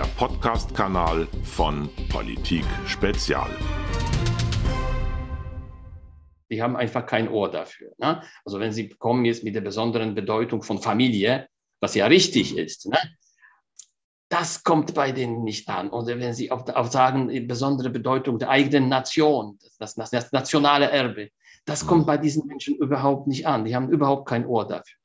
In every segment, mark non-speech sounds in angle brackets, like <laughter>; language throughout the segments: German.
der Podcast-Kanal von Politik Spezial. Die haben einfach kein Ohr dafür. Ne? Also wenn Sie kommen jetzt mit der besonderen Bedeutung von Familie, was ja richtig ist, ne? das kommt bei denen nicht an. Oder wenn Sie auch, auch sagen, die besondere Bedeutung der eigenen Nation, das, das, das nationale Erbe, das kommt bei diesen Menschen überhaupt nicht an. Die haben überhaupt kein Ohr dafür.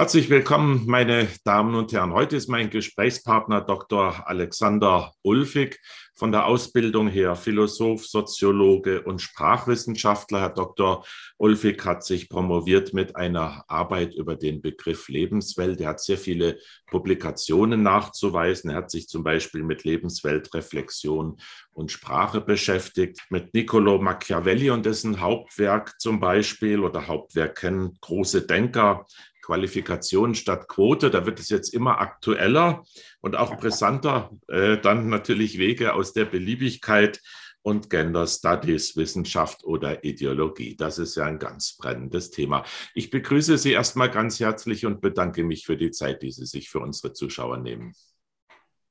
Herzlich willkommen, meine Damen und Herren. Heute ist mein Gesprächspartner Dr. Alexander Ulfig von der Ausbildung her Philosoph, Soziologe und Sprachwissenschaftler. Herr Dr. Ulfig hat sich promoviert mit einer Arbeit über den Begriff Lebenswelt. Er hat sehr viele Publikationen nachzuweisen. Er hat sich zum Beispiel mit Lebensweltreflexion und Sprache beschäftigt, mit Niccolo Machiavelli und dessen Hauptwerk zum Beispiel oder Hauptwerken Große Denker Qualifikation statt Quote. Da wird es jetzt immer aktueller und auch brisanter. Äh, dann natürlich Wege aus der Beliebigkeit und Gender Studies, Wissenschaft oder Ideologie. Das ist ja ein ganz brennendes Thema. Ich begrüße Sie erstmal ganz herzlich und bedanke mich für die Zeit, die Sie sich für unsere Zuschauer nehmen.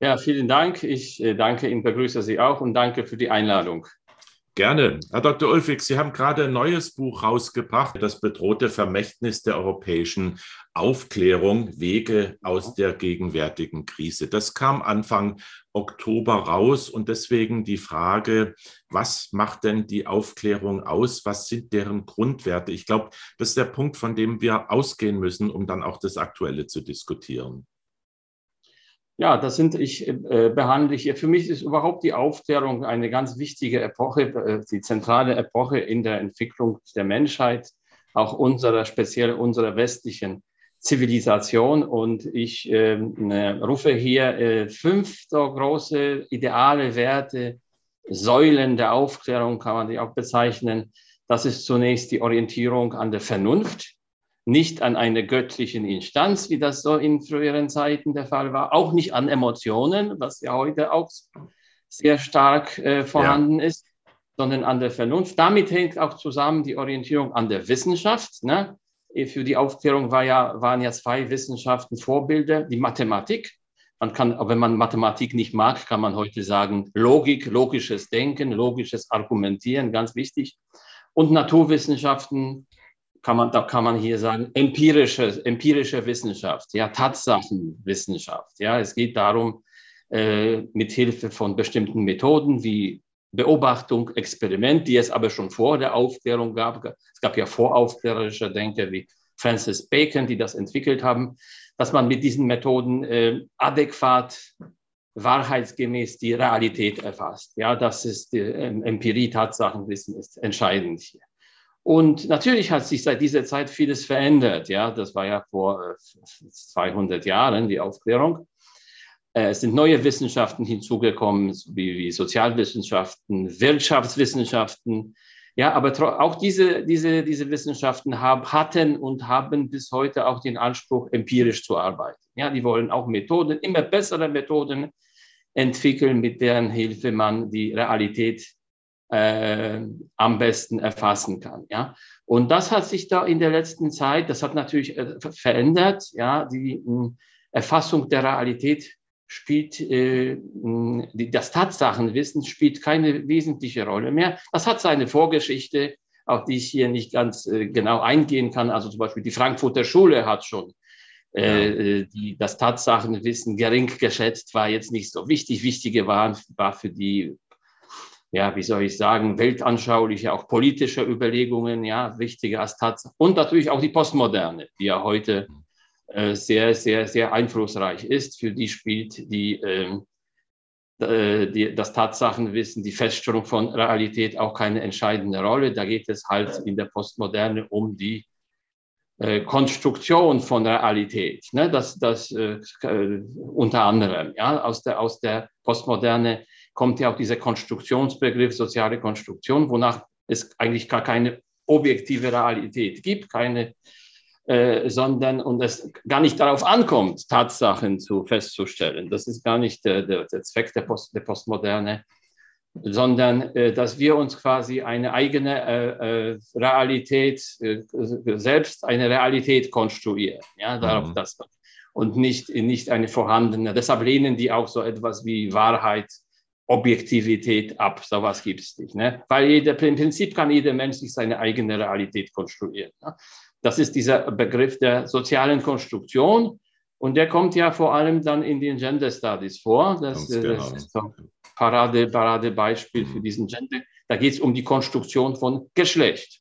Ja, vielen Dank. Ich äh, danke Ihnen, begrüße Sie auch und danke für die Einladung. Gerne. Herr Dr. Ulfig, Sie haben gerade ein neues Buch rausgebracht, das bedrohte Vermächtnis der europäischen Aufklärung, Wege aus der gegenwärtigen Krise. Das kam Anfang Oktober raus und deswegen die Frage, was macht denn die Aufklärung aus? Was sind deren Grundwerte? Ich glaube, das ist der Punkt, von dem wir ausgehen müssen, um dann auch das Aktuelle zu diskutieren. Ja, das sind ich äh, behandle ich. Für mich ist überhaupt die Aufklärung eine ganz wichtige Epoche, äh, die zentrale Epoche in der Entwicklung der Menschheit, auch unserer, speziell unserer westlichen Zivilisation. Und ich äh, rufe hier äh, fünf so große ideale Werte, Säulen der Aufklärung kann man die auch bezeichnen. Das ist zunächst die Orientierung an der Vernunft nicht an eine göttlichen Instanz, wie das so in früheren Zeiten der Fall war, auch nicht an Emotionen, was ja heute auch sehr stark äh, vorhanden ja. ist, sondern an der Vernunft. Damit hängt auch zusammen die Orientierung an der Wissenschaft. Ne? Für die Aufklärung war ja, waren ja zwei Wissenschaften Vorbilder, die Mathematik. Man kann, wenn man Mathematik nicht mag, kann man heute sagen, Logik, logisches Denken, logisches Argumentieren, ganz wichtig. Und Naturwissenschaften, kann man, da kann man hier sagen, empirische, empirische Wissenschaft, ja, Tatsachenwissenschaft. Ja, es geht darum, äh, mit Hilfe von bestimmten Methoden wie Beobachtung, Experiment, die es aber schon vor der Aufklärung gab. Es gab ja voraufklärerische Denker wie Francis Bacon, die das entwickelt haben, dass man mit diesen Methoden äh, adäquat, wahrheitsgemäß die Realität erfasst. Ja, das ist die äh, Empirie, Tatsachenwissen ist entscheidend hier. Und natürlich hat sich seit dieser Zeit vieles verändert. Ja, das war ja vor 200 äh, Jahren die Aufklärung. Äh, es sind neue Wissenschaften hinzugekommen, wie, Sozialwissenschaften, Wirtschaftswissenschaften. Ja, aber auch diese, diese, diese Wissenschaften haben, hatten und haben bis heute auch den Anspruch, empirisch zu arbeiten. Ja, die wollen auch Methoden, immer bessere Methoden entwickeln, mit deren Hilfe man die Realität äh, am besten erfassen kann. Ja? Und das hat sich da in der letzten Zeit, das hat natürlich äh, verändert. Ja? Die mh, hm, Erfassung der Realität spielt, äh, hm, die, das Tatsachenwissen spielt keine wesentliche Rolle mehr. Das hat seine Vorgeschichte, auf die ich hier nicht ganz äh, genau eingehen kann. Also zum Beispiel die Frankfurter Schule hat schon äh, die, das Tatsachenwissen gering geschätzt, war jetzt nicht so wichtig. Wichtige waren, war für die ja, wie soll ich sagen, weltanschauliche, auch politische Überlegungen, ja, wichtiger als Tatsache. Und natürlich auch die Postmoderne, die ja heute äh, sehr, sehr, sehr einflussreich ist. Für die spielt die, ähm, äh, die, das Tatsachenwissen, die Feststellung von Realität auch keine entscheidende Rolle. Da geht es halt in der Postmoderne um die äh, Konstruktion von Realität. Ne? Das, das äh, äh, unter anderem ja, aus, der, aus der Postmoderne kommt ja auch dieser Konstruktionsbegriff soziale Konstruktion, wonach es eigentlich gar keine objektive Realität gibt, keine, äh, sondern und es gar nicht darauf ankommt, Tatsachen zu festzustellen. Das ist gar nicht der, der, der Zweck der, Post, der Postmoderne. sondern äh, dass wir uns quasi eine eigene äh, äh Realität, äh, selbst eine Realität konstruieren. Ja, darauf mhm. das und nicht, nicht eine vorhandene. Deshalb lehnen die auch so etwas wie Wahrheit, Objektivität ab. So was gibt es nicht. Ne? Weil jeder, im Prinzip kann jeder Mensch sich seine eigene Realität konstruieren. Ne? Das ist dieser Begriff der sozialen Konstruktion. Und der kommt ja vor allem dann in den Gender Studies vor. Das, genau. das ist so ein Parade, Paradebeispiel mhm. für diesen Gender. Da geht es um die Konstruktion von Geschlecht.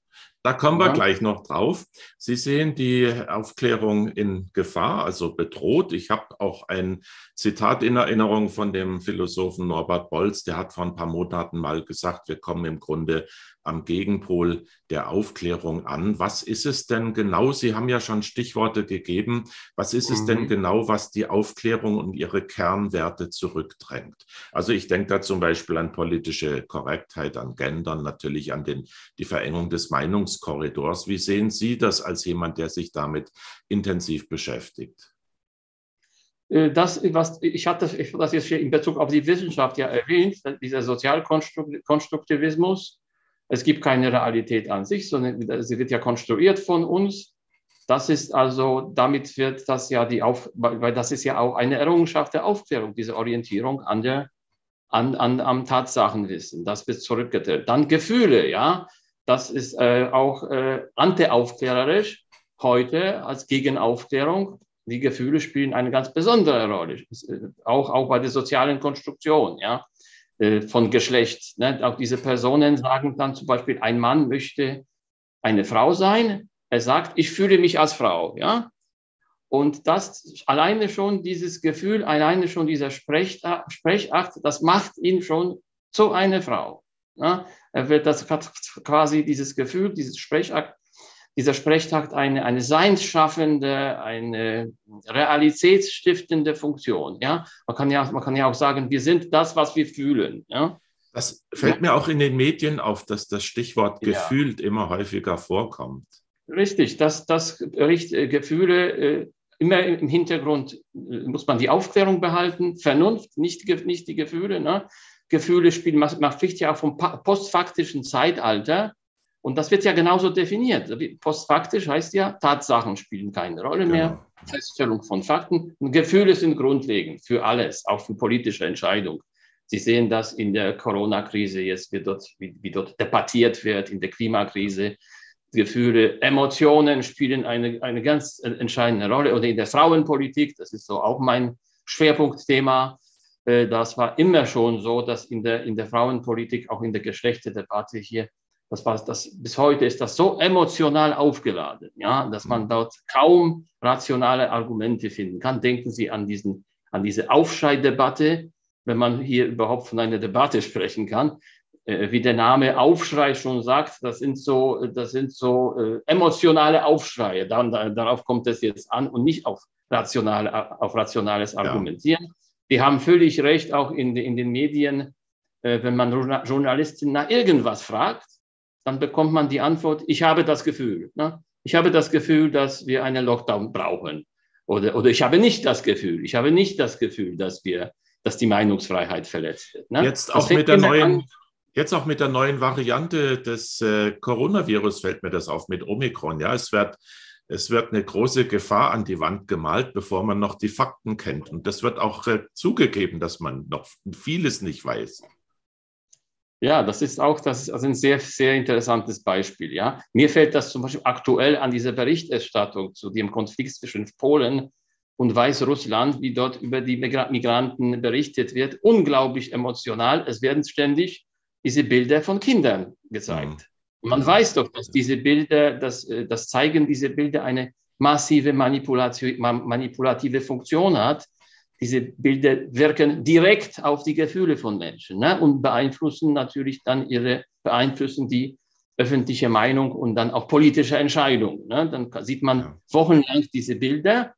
Da kommen wir gleich noch drauf. Sie sehen die Aufklärung in Gefahr, also bedroht. Ich habe auch ein Zitat in Erinnerung von dem Philosophen Norbert Bolz, der hat vor ein paar Monaten mal gesagt, wir kommen im Grunde am Gegenpol der Aufklärung an. Was ist es denn genau? Sie haben ja schon Stichworte gegeben. Was ist es mhm. denn genau, was die Aufklärung und ihre Kernwerte zurückdrängt? Also ich denke da zum Beispiel an politische Korrektheit, an Gendern, natürlich an den, die Verengung des Meinungskorridors. Wie sehen Sie das als jemand, der sich damit intensiv beschäftigt? Äh, das, was ich hatte das jetzt in Bezug auf die Wissenschaft ja erwähnt, dieser Sozialkonstruktivismus, es gibt keine Realität an sich, sondern sie wird ja konstruiert von uns. Das ist also, damit wird das ja die Auf, weil das ist ja auch eine Errungenschaft der Aufklärung, diese Orientierung an der, an, an, am Tatsachenwissen. Das wird zurückgedreht. Dann Gefühle, ja. Das ist äh, auch äh, antiaufklärerisch heute als Gegenaufklärung. Die Gefühle spielen eine ganz besondere Rolle, äh, auch, auch bei der sozialen Konstruktion, ja. Äh, von Geschlecht. Ne? Auch diese Personen sagen dann zum Beispiel, ein Mann möchte eine Frau sein. Er sagt, ich fühle mich als Frau. Ja? Und das alleine schon, dieses Gefühl, alleine schon dieser Sprechakt, das macht ihn schon zu einer Frau. Ja? Er wird das quasi dieses Gefühl, dieses Sprechakt dieser Sprechtag eine, eine seinsschaffende, eine realitätsstiftende Funktion. Ja? Man, kann ja, man kann ja auch sagen, wir sind das, was wir fühlen. Ja? Das fällt mir auch in den Medien auf, dass das Stichwort gefühlt ja. immer häufiger vorkommt. Richtig, dass das äh, Gefühle äh, immer im Hintergrund äh, muss man die Aufklärung behalten, Vernunft, nicht, nicht die Gefühle. Ne? Gefühle spielen, man spricht ja auch vom postfaktischen Zeitalter. Und das wird ja genauso definiert. Postfaktisch heißt ja, Tatsachen spielen keine Rolle mehr, genau. Feststellung von Fakten. Und Gefühle sind grundlegend für alles, auch für politische Entscheidungen. Sie sehen das in der Corona-Krise jetzt, wie dort, wie, wie dort debattiert wird, in der Klimakrise. Gefühle, Emotionen spielen eine, eine ganz entscheidende Rolle. Oder in der Frauenpolitik, das ist so auch mein Schwerpunktthema. Äh, das war immer schon so, dass in der, in der Frauenpolitik, auch in der Geschlechterdebatte hier das war das, bis heute ist das so emotional aufgeladen, ja, dass man dort kaum rationale Argumente finden kann. Denken Sie an diesen, an diese Aufschrei-Debatte, wenn man hier überhaupt von einer Debatte sprechen kann. Äh, wie der Name Aufschrei schon sagt, das sind so, das sind so äh, emotionale Aufschreie. Dann, da, darauf kommt es jetzt an und nicht auf, rationale, auf rationales Argumentieren. Ja. Die haben völlig recht, auch in, in den Medien, äh, wenn man Journalisten nach irgendwas fragt, dann bekommt man die Antwort, ich habe das Gefühl. Ne? Ich habe das Gefühl, dass wir einen Lockdown brauchen. Oder, oder ich habe nicht das Gefühl, ich habe nicht das Gefühl, dass wir, dass die Meinungsfreiheit verletzt wird. Ne? Jetzt, auch mit der neuen, jetzt auch mit der neuen Variante des äh, Coronavirus fällt mir das auf mit Omikron. Ja, es wird, es wird eine große Gefahr an die Wand gemalt, bevor man noch die Fakten kennt. Und das wird auch äh, zugegeben, dass man noch vieles nicht weiß. Ja, das ist auch das also ein sehr, sehr interessantes Beispiel. Ja. Mir fällt das zum Beispiel aktuell an dieser Berichterstattung zu dem Konflikt zwischen Polen und Weißrussland, wie dort über die Migranten berichtet wird, unglaublich emotional. Es werden ständig diese Bilder von Kindern gezeigt. Mhm. Man weiß doch, dass diese Bilder, das, äh, das zeigen diese Bilder eine massive manipulative Funktion hat diese Bilder wirken direkt auf die Gefühle von Menschen ne? und beeinflussen natürlich dann ihre, beeinflussen die öffentliche Meinung und dann auch politische Entscheidungen. Ne? Dann sieht man ja. wochenlang diese Bilder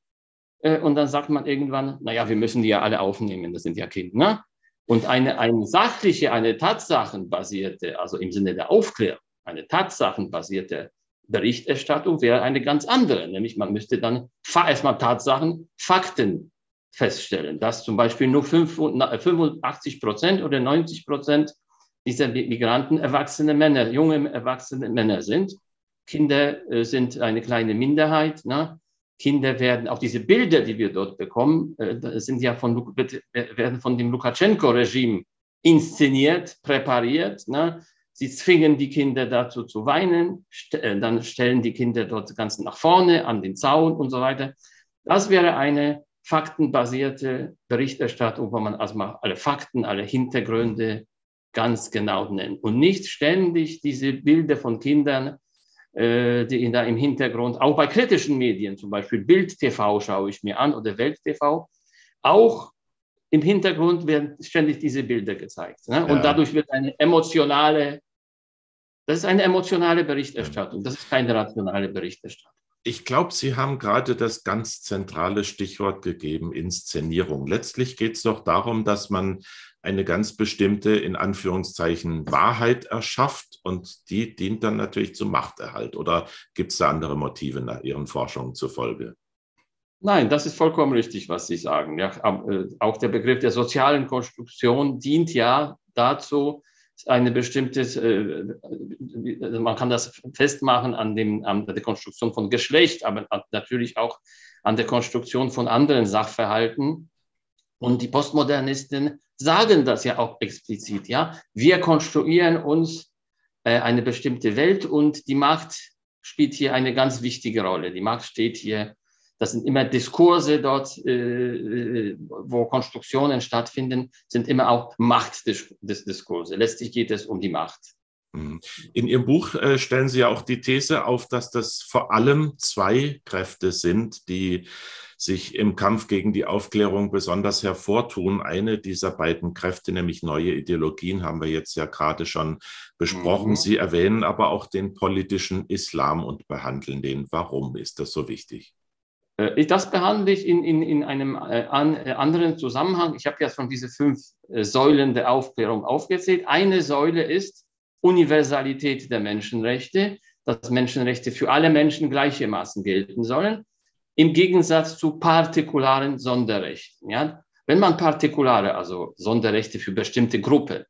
äh, und dann sagt man irgendwann, naja, wir müssen die ja alle aufnehmen, das sind ja Kinder. Ne? Und eine, eine sachliche, eine tatsachenbasierte, also im Sinne der Aufklärung, eine tatsachenbasierte Berichterstattung wäre eine ganz andere, nämlich man müsste dann erstmal Tatsachen, Fakten feststellen, dass zum Beispiel nur 85 Prozent oder 90 Prozent dieser Migranten erwachsene Männer, junge erwachsene Männer sind. Kinder äh, sind eine kleine Minderheit. Ne? Kinder werden, auch diese Bilder, die wir dort bekommen, äh, sind ja von, werden von dem Lukaschenko-Regime inszeniert, präpariert. Ne? Sie zwingen die Kinder dazu zu weinen, st äh, dann stellen die Kinder dort ganz nach vorne an den Zaun und so weiter. Das wäre eine faktenbasierte Berichterstattung, wo man also mal alle Fakten, alle Hintergründe ganz genau nennt und nicht ständig diese Bilder von Kindern äh, die da im Hintergrund, auch bei kritischen Medien, zum Beispiel Bild TV schaue ich mir an oder Welt TV, auch im Hintergrund werden ständig diese Bilder gezeigt. Ne? Und ja. dadurch wird eine emotionale, das ist eine emotionale Berichterstattung, das ist keine rationale Berichterstattung. Ich glaube, Sie haben gerade das ganz zentrale Stichwort gegeben, Inszenierung. Letztlich geht es doch darum, dass man eine ganz bestimmte, in Anführungszeichen, Wahrheit erschafft und die dient dann natürlich zum Machterhalt. Oder gibt es da andere Motive nach Ihren Forschungen zufolge? Nein, das ist vollkommen richtig, was Sie sagen. Ja, äh, auch der Begriff der sozialen Konstruktion dient ja dazu, eine bestimmte, äh, man kann das festmachen an, dem, an der Konstruktion von Geschlecht, aber natürlich auch an der Konstruktion von anderen Sachverhalten. Und die Postmodernisten sagen das ja auch explizit, ja. Wir konstruieren uns äh, eine bestimmte Welt und die Macht spielt hier eine ganz wichtige Rolle. Die Macht steht hier das sind immer Diskurse dort, äh, wo Konstruktionen stattfinden, sind immer auch Machtdiskurse. Letztlich geht es um die Macht. Mhm. In Ihrem Buch äh, stellen Sie ja auch die These auf, dass das vor allem zwei Kräfte sind, die sich im Kampf gegen die Aufklärung besonders hervortun. Eine dieser beiden Kräfte, nämlich neue Ideologien, haben wir jetzt ja gerade schon besprochen. Mhm. Sie erwähnen aber auch den politischen Islam und behandeln den. Warum ist das so wichtig? Äh, das behandle ich in, in, in einem äh, äh, anderen Zusammenhang. Ich habe ja schon diese fünf Säulen der Aufklärung aufgezählt. Eine Säule ist Universalität der Menschenrechte, dass Menschenrechte für alle Menschen gleichermaßen gelten sollen, im Gegensatz zu partikularen Sonderrechten. Ja? Wenn man partikulare, also Sonderrechte für bestimmte Gruppen,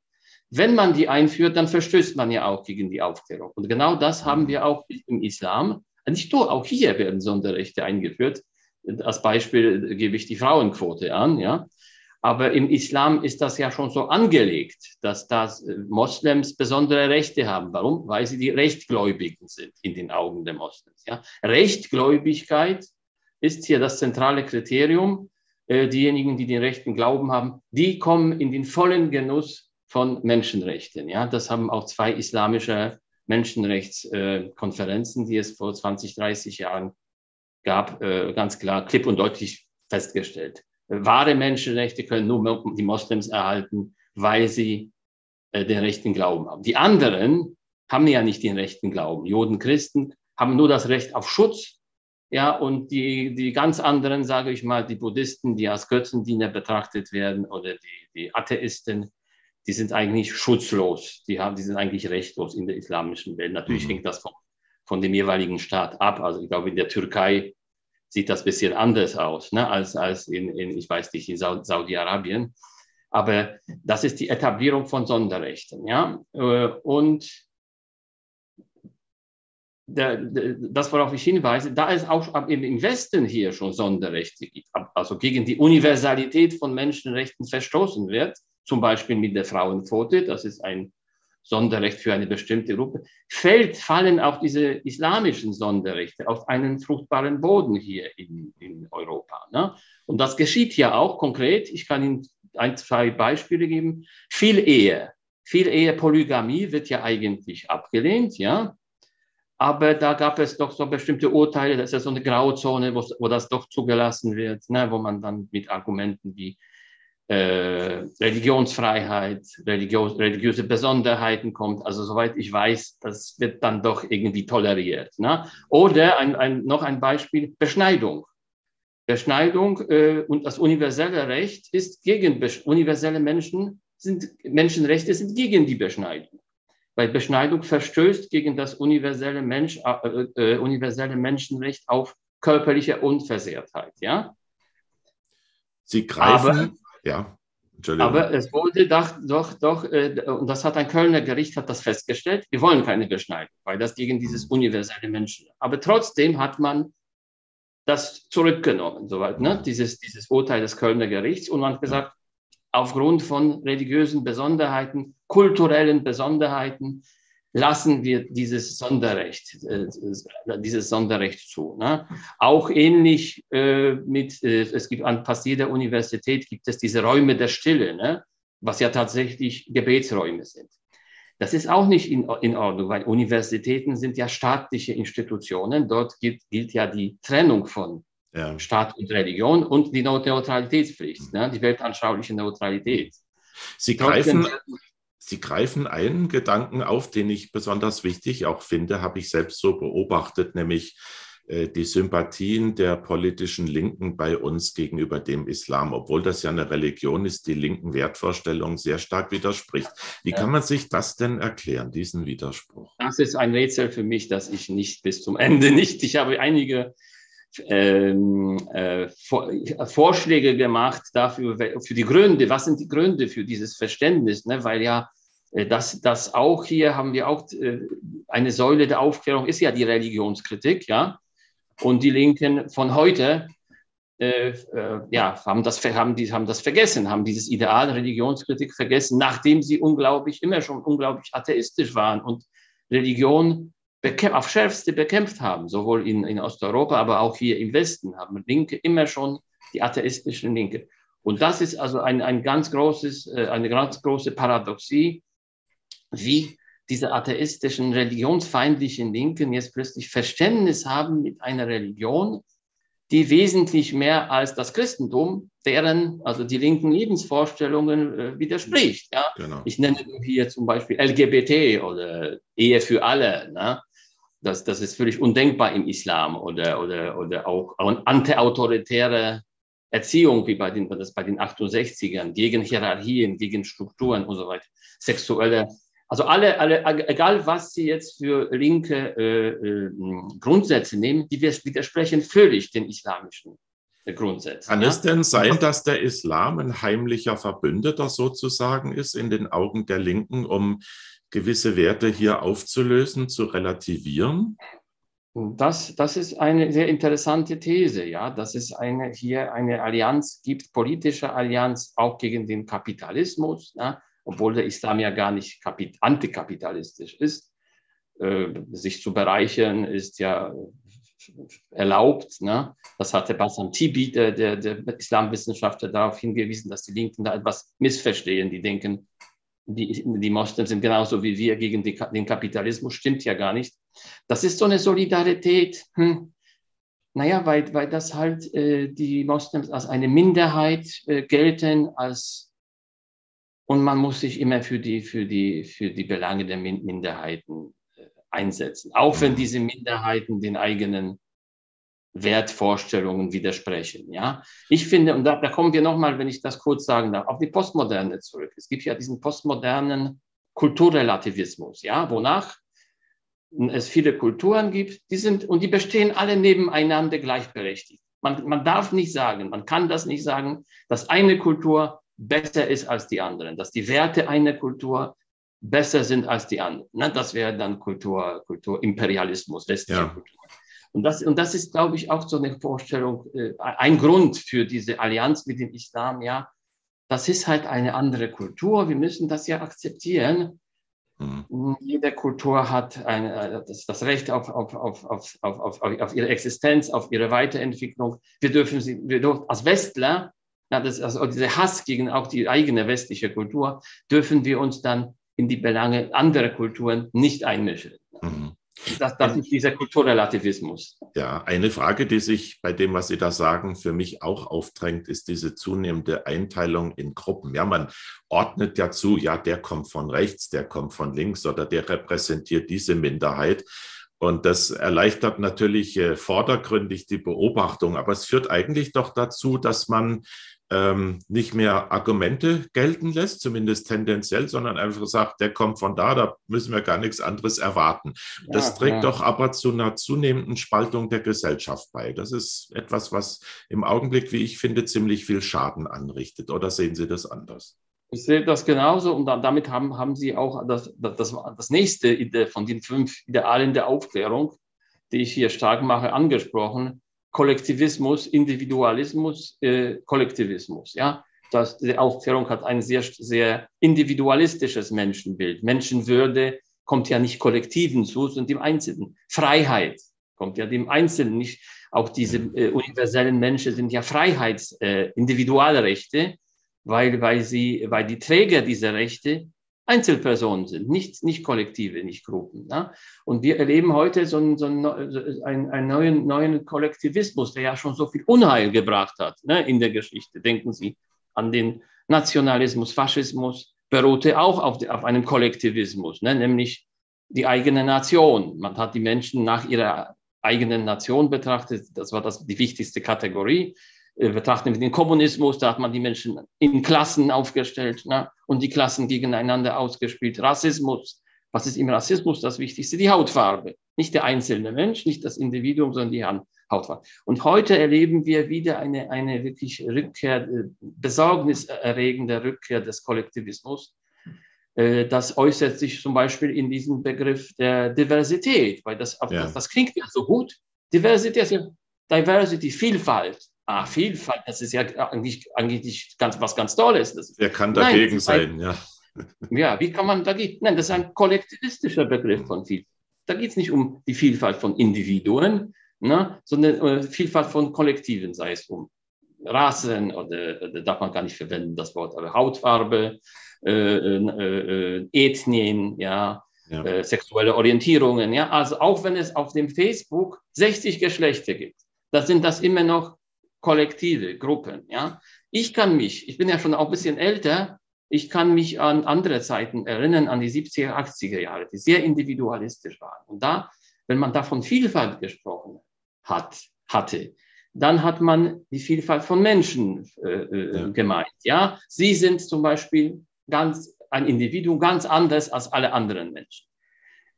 wenn man die einführt, dann verstößt man ja auch gegen die Aufklärung. Und genau das haben wir auch im Islam. Nicht nur, auch hier werden Sonderrechte eingeführt. Als Beispiel gebe ich die Frauenquote an, ja. Aber im Islam ist das ja schon so angelegt, dass das äh, Moslems besondere Rechte haben. Warum? Weil sie die Rechtgläubigen sind in den Augen der Moslems. Ja? Rechtgläubigkeit ist hier das zentrale Kriterium. Äh, diejenigen, die den rechten Glauben haben, die kommen in den vollen Genuss von Menschenrechten. Ja? Das haben auch zwei islamische Menschenrechtskonferenzen, die es vor 20, 30 Jahren gab, äh, ganz klar, klipp und deutlich festgestellt. Wahre Menschenrechte können nur die Moslems erhalten, weil sie äh, den rechten Glauben haben. Die anderen haben ja nicht den rechten Glauben. Juden, Christen haben nur das Recht auf Schutz. Ja, und die, die ganz anderen, sage ich mal, die Buddhisten, die als Götzendiener betrachtet werden oder die, die Atheisten, die sind eigentlich schutzlos, die, haben, die sind eigentlich rechtlos in der islamischen Welt. Natürlich mhm. hängt das von, von dem jeweiligen Staat ab. Also ich glaube, in der Türkei sieht das ein bisschen anders aus, ne, als, als in, in, ich weiß nicht, in Saudi-Arabien. Aber das ist die Etablierung von Sonderrechten. Ja? Äh, und das, worauf ich hinweise, da es auch im Westen hier schon Sonderrechte gibt, also gegen die Universalität von Menschenrechten verstoßen wird, zum Beispiel mit der Frauenquote, das ist ein Sonderrecht für eine bestimmte Gruppe, fällt, fallen auch diese islamischen Sonderrechte auf einen fruchtbaren Boden hier in, in Europa. Ne? Und das geschieht ja auch konkret. Ich kann Ihnen ein, zwei Beispiele geben. Viel Ehe, viel Ehe, Polygamie wird ja eigentlich abgelehnt, ja. Aber da gab es doch so bestimmte Urteile, das ist ja so eine Grauzone, wo, wo das doch zugelassen wird, ne, wo man dann mit Argumenten wie äh, Religionsfreiheit, religiös, religiöse Besonderheiten kommt. Also soweit ich weiß, das wird dann doch irgendwie toleriert. Ne? Oder ein, ein, noch ein Beispiel, Beschneidung. Beschneidung äh, und das universelle Recht ist gegen universelle Menschen sind Menschenrechte sind gegen die Beschneidung, weil Beschneidung verstößt gegen das universelle, Mensch, äh, äh, universelle Menschenrecht auf körperliche Unversehrtheit. Ja. Sie greifen, Aber, ja. Aber es wurde doch, doch, doch äh, und das hat ein Kölner Gericht hat das festgestellt, wir wollen keine Beschneidung, weil das gegen dieses mhm. universelle Menschen. Aber trotzdem hat man das zurückgenommen, soweit, ne? dieses, dieses Urteil des Kölner Gerichts und man hat gesagt, aufgrund von religiösen Besonderheiten, kulturellen Besonderheiten, lassen wir dieses Sonderrecht, äh, dieses Sonderrecht zu. Ne? Auch ähnlich äh, mit, äh, es gibt an fast jeder Universität gibt es diese Räume der Stille, ne? was ja tatsächlich Gebetsräume sind. Das ist auch nicht in, in Ordnung, weil Universitäten sind ja staatliche Institutionen. Dort gilt, gilt ja die Trennung von ja. Staat und Religion und die Neutralitätspflicht, ne? die weltanschauliche Neutralität. Sie greifen, Sie greifen einen Gedanken auf, den ich besonders wichtig auch finde, habe ich selbst so beobachtet, nämlich äh, die Sympathien der politischen Linken bei uns gegenüber dem Islam, obwohl das ja eine Religion ist, die linken Wertvorstellungen sehr stark widerspricht. Wie kann man sich das denn erklären, diesen Widerspruch? Das ist ein Rätsel für mich, das ich nicht bis zum Ende <laughs> nicht. Ich habe einige ähm, äh, Vorschläge gemacht dafür, für die Gründe. Was sind die Gründe für dieses Verständnis? Ne? Weil ja das, das auch hier haben wir auch äh, eine Säule der Aufklärung ist ja die Religionskritik, ja. Und die Linken von heute äh, äh, ja, haben, das, haben, die, haben das vergessen, haben dieses Ideal Religionskritik vergessen, nachdem sie unglaublich, immer schon unglaublich atheistisch waren und Religion auf schärfste bekämpft haben, sowohl in, in Osteuropa, aber auch hier im Westen, haben Linke immer schon die atheistischen Linke. Und das ist also ein, ein ganz großes, eine ganz große Paradoxie, wie diese atheistischen, religionsfeindlichen Linken jetzt plötzlich Verständnis haben mit einer Religion, die wesentlich mehr als das Christentum, deren, also die linken Lebensvorstellungen äh, widerspricht. Ja? Genau. Ich nenne hier zum Beispiel LGBT oder Ehe für alle. Ne? Das, das ist völlig undenkbar im Islam oder, oder, oder auch antiautoritäre Erziehung, wie bei den, das bei den 68ern, gegen Hierarchien, gegen Strukturen und so weiter. Sexuelle also alle, alle, egal was Sie jetzt für linke äh, äh, Grundsätze nehmen, die widersprechen völlig den islamischen Grundsätzen. Kann ja? es denn sein, dass der Islam ein heimlicher Verbündeter sozusagen ist in den Augen der Linken, um gewisse Werte hier aufzulösen, zu relativieren? Das, das ist eine sehr interessante These, ja, dass es eine, hier eine Allianz gibt, politische Allianz auch gegen den Kapitalismus, ja, obwohl der Islam ja gar nicht antikapitalistisch ist. Äh, sich zu bereichern ist ja erlaubt. Ne? Das hatte Bassam Tibi, der, der, der Islamwissenschaftler, darauf hingewiesen, dass die Linken da etwas missverstehen. Die denken, die, die Moslems sind genauso wie wir gegen die, den Kapitalismus. Stimmt ja gar nicht. Das ist so eine Solidarität. Hm. Naja, weil, weil das halt äh, die Moslems als eine Minderheit äh, gelten, als und man muss sich immer für die, für die, für die Belange der Minderheiten äh, einsetzen, auch wenn mhm. diese Minderheiten den eigenen Wertvorstellungen widersprechen. Ja, ich finde, und da, da kommen wir nochmal, wenn ich das kurz sagen darf, auf die Postmoderne zurück. Es gibt ja diesen postmodernen Kulturrelativismus, ja, wonach es viele Kulturen gibt, die sind und die bestehen alle nebeneinander gleichberechtigt. Man, man darf nicht sagen, man kann das nicht sagen, dass eine Kultur besser ist als die anderen, dass die Werte einer Kultur besser sind als die anderen. Ne? Das wäre dann Kultur, Kulturimperialismus, westliche ja. Kultur. Und das, und das ist, glaube ich, auch so eine Vorstellung, äh, ein Grund für diese Allianz mit dem Islam, ja. Das ist halt eine andere Kultur. Wir müssen das ja akzeptieren. Mhm. Jede Kultur hat eine, äh, das, das Recht auf, auf, auf, auf, auf, auf, ihre Existenz, auf ihre Weiterentwicklung. Wir dürfen sie, wir dürfen als Westler ja, das, also dieser Hass gegen auch die eigene westliche Kultur, dürfen wir uns dann in die Belange anderer Kulturen nicht einmischen. Mhm. Das, das ist dieser Kulturrelativismus. Ja, eine Frage, die sich bei dem, was Sie da sagen, für mich auch aufdrängt, ist diese zunehmende Einteilung in Gruppen. Ja, man ordnet ja zu, ja, der kommt von rechts, der kommt von links oder der repräsentiert diese Minderheit. Und das erleichtert natürlich äh, vordergründig die Beobachtung, aber es führt eigentlich doch dazu, dass man ähm, nicht mehr Argumente gelten lässt, zumindest tendenziell, sondern einfach sagt, der kommt von da, da müssen wir gar nichts anderes erwarten. Ja, das trägt ja. doch aber zu einer zunehmenden Spaltung der Gesellschaft bei. Das ist etwas, was im Augenblick, wie ich finde, ziemlich viel Schaden anrichtet. Oder sehen Sie das anders? Ich sehe das genauso und damit haben, haben Sie auch das, das, das nächste von den fünf Idealen der Aufklärung, die ich hier stark mache, angesprochen. Kollektivismus, Individualismus, äh, Kollektivismus. Ja, das, die Aufklärung hat ein sehr, sehr individualistisches Menschenbild. Menschenwürde kommt ja nicht Kollektiven zu, sondern dem Einzelnen. Freiheit kommt ja dem Einzelnen nicht. Auch diese äh, universellen Menschen sind ja Freiheits-, äh, Individualrechte weil, weil, sie, weil die Träger dieser Rechte Einzelpersonen sind, nicht, nicht Kollektive, nicht Gruppen. Ne? Und wir erleben heute so einen, so einen, einen, neuen, neuen Kollektivismus, der ja schon so viel Unheil gebracht hat ne, in der Geschichte. Denken Sie an den Nationalismus, Faschismus, beruhte auch auf, auf einem Kollektivismus, ne, nämlich die eigene Nation. Man hat die Menschen nach ihrer eigenen Nation betrachtet. Das war das, die wichtigste Kategorie. Äh, betrachten wir den Kommunismus, da hat man die Menschen in Klassen aufgestellt ne? und die Klassen gegeneinander ausgespielt. Rassismus, was ist im Rassismus das Wichtigste? Die Hautfarbe. Nicht der einzelne Mensch, nicht das Individuum, sondern die Hautfarbe. Und heute erleben wir wieder eine, eine wirklich Rückkehr, äh, besorgniserregende Rückkehr des Kollektivismus. Äh, das äußert sich zum Beispiel in diesem Begriff der Diversität, weil das, ja. das, das klingt ja so gut. Diversität, Diversity, Vielfalt. Ah, Vielfalt, das ist ja eigentlich, eigentlich ganz, was ganz Tolles. Das, Wer kann dagegen nein, sein, ja. Ja, wie kann man dagegen? Nein, das ist ein kollektivistischer Begriff von Vielfalt. Da geht es nicht um die Vielfalt von Individuen, ne, sondern uh, Vielfalt von Kollektiven, sei es um Rassen oder, oder darf man gar nicht verwenden, das Wort, aber Hautfarbe, äh, äh, äh, Ethnien, ja, ja. Äh, sexuelle Orientierungen, ja. Also auch wenn es auf dem Facebook 60 Geschlechter gibt, dann sind das immer noch Kollektive, Gruppen. Ja? Ich kann mich, ich bin ja schon auch ein bisschen älter, ich kann mich an andere Zeiten erinnern, an die 70er, 80er Jahre, die sehr individualistisch waren. Und da, wenn man da von Vielfalt gesprochen hat, hatte, dann hat man die Vielfalt von Menschen äh, äh ja. gemeint. Ja, sie sind zum Beispiel ganz ein Individuum ganz anders als alle anderen Menschen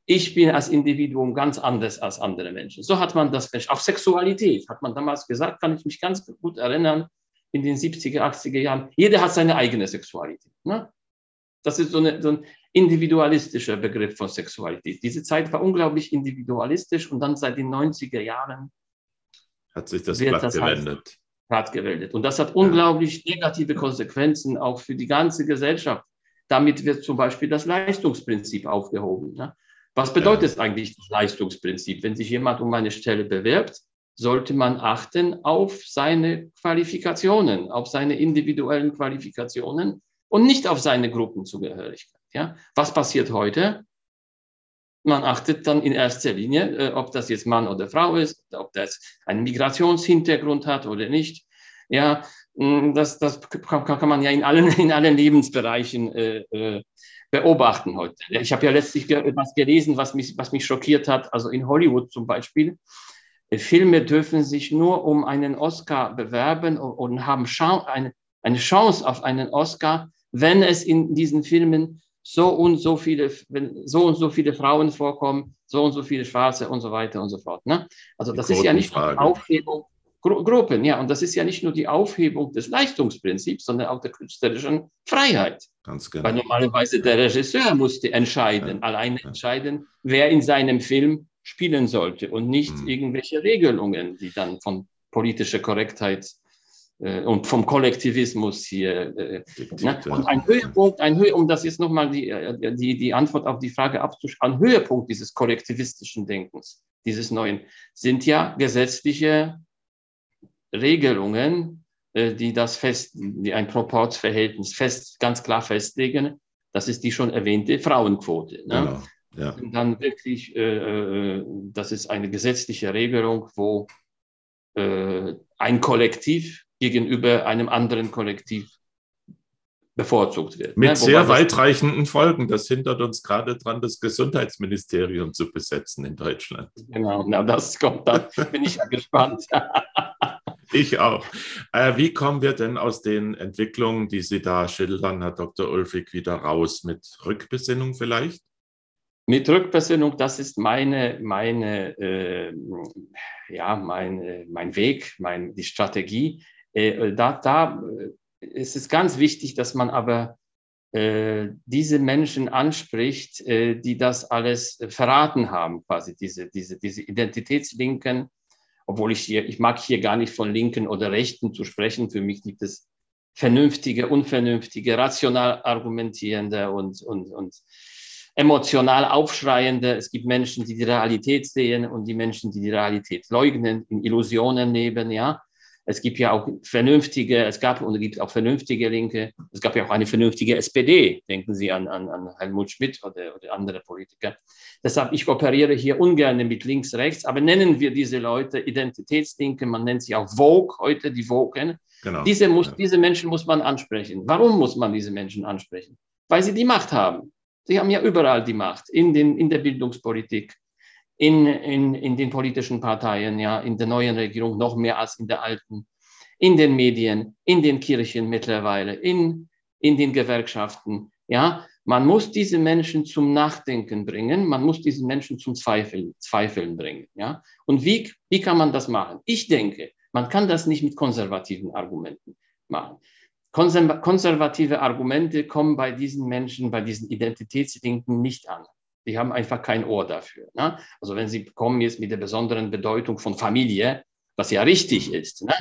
ich bin als Individuum ganz anders als andere Menschen. So hat man das. Auf Sexualität hat man damals gesagt, kann ich mich ganz gut erinnern, in den 70er, 80er Jahren. Jeder hat seine eigene Sexualität. Ne? Das ist so, eine, so, ein individualistischer Begriff von Sexualität. Diese Zeit war unglaublich individualistisch und dann seit den 90er Jahren hat sich das Blatt das halt gewendet. Hat gewendet. Und das hat unglaublich negative Konsequenzen auch für die ganze Gesellschaft. Damit wird zum Beispiel das Leistungsprinzip aufgehoben. Ne? Was bedeutet eigentlich das Leistungsprinzip? Wenn sich jemand um eine Stelle bewirbt, sollte man achten auf seine Qualifikationen, auf seine individuellen Qualifikationen und nicht auf seine Gruppenzugehörigkeit. Ja? Was passiert heute? Man achtet dann in erster Linie, äh, ob das jetzt Mann oder Frau ist, ob das einen Migrationshintergrund hat oder nicht. Ja, mm, das, das kann, kann man ja in allen, <laughs> in allen Lebensbereichen äh, äh, beobachten heute. Ich habe ja letztlich etwas gelesen, was mich, was mich schockiert hat. Also in Hollywood zum Beispiel. Äh, Filme dürfen sich nur um einen Oscar bewerben und haben eine, eine Chance auf einen Oscar, wenn es in diesen Filmen so und so viele, wenn so und so viele Frauen vorkommen, so und so viele Schwarze und so weiter und so fort. Ne? Also das ist ja nicht eine Aufhebung Gru Gruppen, ja, und das ist ja nicht nur die Aufhebung des Leistungsprinzips, sondern auch der künstlerischen Freiheit. Ganz genau. Weil normalerweise der Regisseur musste entscheiden, ja. alleine ja. entscheiden, wer in seinem Film spielen sollte und nicht mhm. irgendwelche Regelungen, die dann von politischer Korrektheit äh, und vom Kollektivismus hier. Äh, ne? Und ein Höhepunkt, ein Höhe, um das jetzt nochmal die, äh, die, die Antwort auf die Frage abzuschreiben, ein Höhepunkt dieses kollektivistischen Denkens, dieses neuen, sind ja gesetzliche Regelungen, äh, die das fest, die ein Proportsverhältnis fest, ganz klar festlegen. Das ist die schon erwähnte Frauenquote. Ne? Genau. Ja. Und dann wirklich, äh, äh, das ist eine gesetzliche Regelung, wo äh, ein Kollektiv gegenüber einem anderen Kollektiv bevorzugt wird. Mit ne? sehr weitreichenden Folgen. Das hindert uns gerade dran, das Gesundheitsministerium zu besetzen in Deutschland. Genau, na, das kommt, da bin ich ja gespannt. <laughs> Ich auch. Äh, wie kommen wir denn aus den Entwicklungen, die Sie da schildern, Herr Dr. Ulfig, wieder raus? Mit Rückbesinnung vielleicht? Mit Rückbesinnung, das ist meine, meine, äh, ja, mein, mein Weg, mein, die Strategie. Äh, da, da äh, ist es ganz wichtig, dass man aber äh, diese Menschen anspricht, äh, die das alles verraten haben, quasi diese, diese, diese Identitätslinken. Obwohl ich hier, ich mag hier gar nicht von Linken oder Rechten zu sprechen. Für mich gibt es vernünftige, unvernünftige, rational argumentierende und, und, und emotional aufschreiende. Es gibt Menschen, die die Realität sehen und die Menschen, die die Realität leugnen, in Illusionen leben, ja. Es gibt ja auch vernünftige, es gab und es gibt auch vernünftige Linke. Es gab ja auch eine vernünftige SPD. Denken Sie an, an, an Helmut Schmidt oder, oder andere Politiker. Deshalb, ich kooperiere hier ungern mit links, rechts, aber nennen wir diese Leute Identitätslinke. Man nennt sie auch Vogue heute, die Vogue. Genau. Diese, muss, ja. diese Menschen muss man ansprechen. Warum muss man diese Menschen ansprechen? Weil sie die Macht haben. Sie haben ja überall die Macht, in, den, in der Bildungspolitik, in, in, in den politischen Parteien, ja, in der neuen Regierung noch mehr als in der alten, in den Medien, in den Kirchen mittlerweile, in, in den Gewerkschaften. Ja, man muss diese Menschen zum Nachdenken bringen, man muss diese Menschen zum Zweifeln, Zweifeln bringen. Ja, und wie, wie kann man das machen? Ich denke, man kann das nicht mit konservativen Argumenten machen. Konservative Argumente kommen bei diesen Menschen, bei diesen Identitätslinken nicht an. Die haben einfach kein Ohr dafür. Ne? Also wenn sie kommen jetzt mit der besonderen Bedeutung von Familie, was ja richtig ist, ne?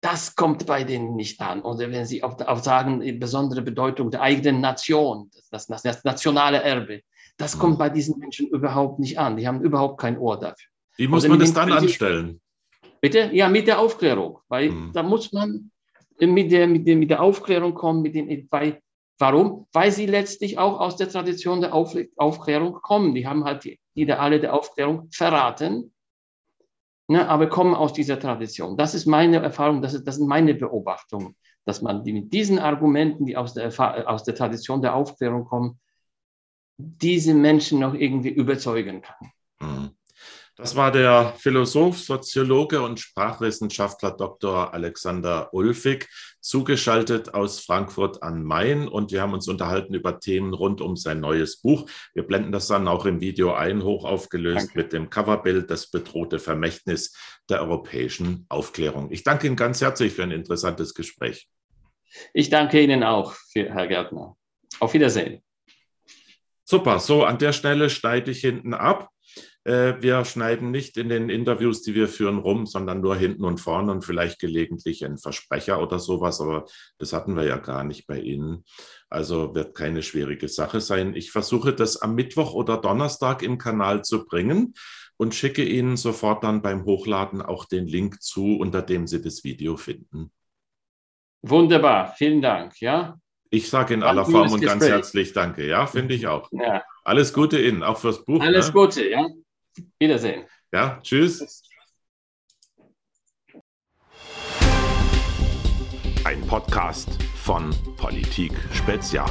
das kommt bei denen nicht an. Oder wenn sie auch, auch sagen, besondere Bedeutung der eigenen Nation, das, das, das nationale Erbe, das kommt bei diesen Menschen überhaupt nicht an. Die haben überhaupt kein Ohr dafür. Wie muss man das dann anstellen? Bitte? Ja, mit der Aufklärung. Weil mhm. da muss man mit der, mit der, mit der Aufklärung kommen, mit den, weil, warum? Weil sie letztlich auch aus der Tradition der Auf, Aufklärung kommen. Die haben halt die Ideale der Aufklärung verraten, ne, aber kommen aus dieser Tradition. Das ist meine Erfahrung, das, ist, das sind meine Beobachtungen, dass man die, mit diesen Argumenten, die aus der, aus der Tradition der Aufklärung kommen, diese Menschen noch irgendwie überzeugen kann. Mhm. Das war der Philosoph, Soziologe und Sprachwissenschaftler Dr. Alexander Ulfig, zugeschaltet aus Frankfurt am Main. Und wir haben uns unterhalten über Themen rund um sein neues Buch. Wir blenden das dann auch im Video ein, hoch aufgelöst danke. mit dem Coverbild Das bedrohte Vermächtnis der europäischen Aufklärung. Ich danke Ihnen ganz herzlich für ein interessantes Gespräch. Ich danke Ihnen auch, Herr Gärtner. Auf Wiedersehen. Super, so an der Stelle schneide ich hinten ab. Äh, wir schneiden nicht in den Interviews, die wir führen, rum, sondern nur hinten und vorne und vielleicht gelegentlich einen Versprecher oder sowas. Aber das hatten wir ja gar nicht bei Ihnen. Also wird keine schwierige Sache sein. Ich versuche das am Mittwoch oder Donnerstag im Kanal zu bringen und schicke Ihnen sofort dann beim Hochladen auch den Link zu, unter dem Sie das Video finden. Wunderbar, vielen Dank. Ja. Ich sage in aller Form und ganz herzlich Danke. Ja, finde ich auch. Ja. Alles Gute Ihnen, auch fürs Buch. Alles ne? Gute, ja. Wiedersehen. Ja, tschüss. Ein Podcast von Politik Spezial.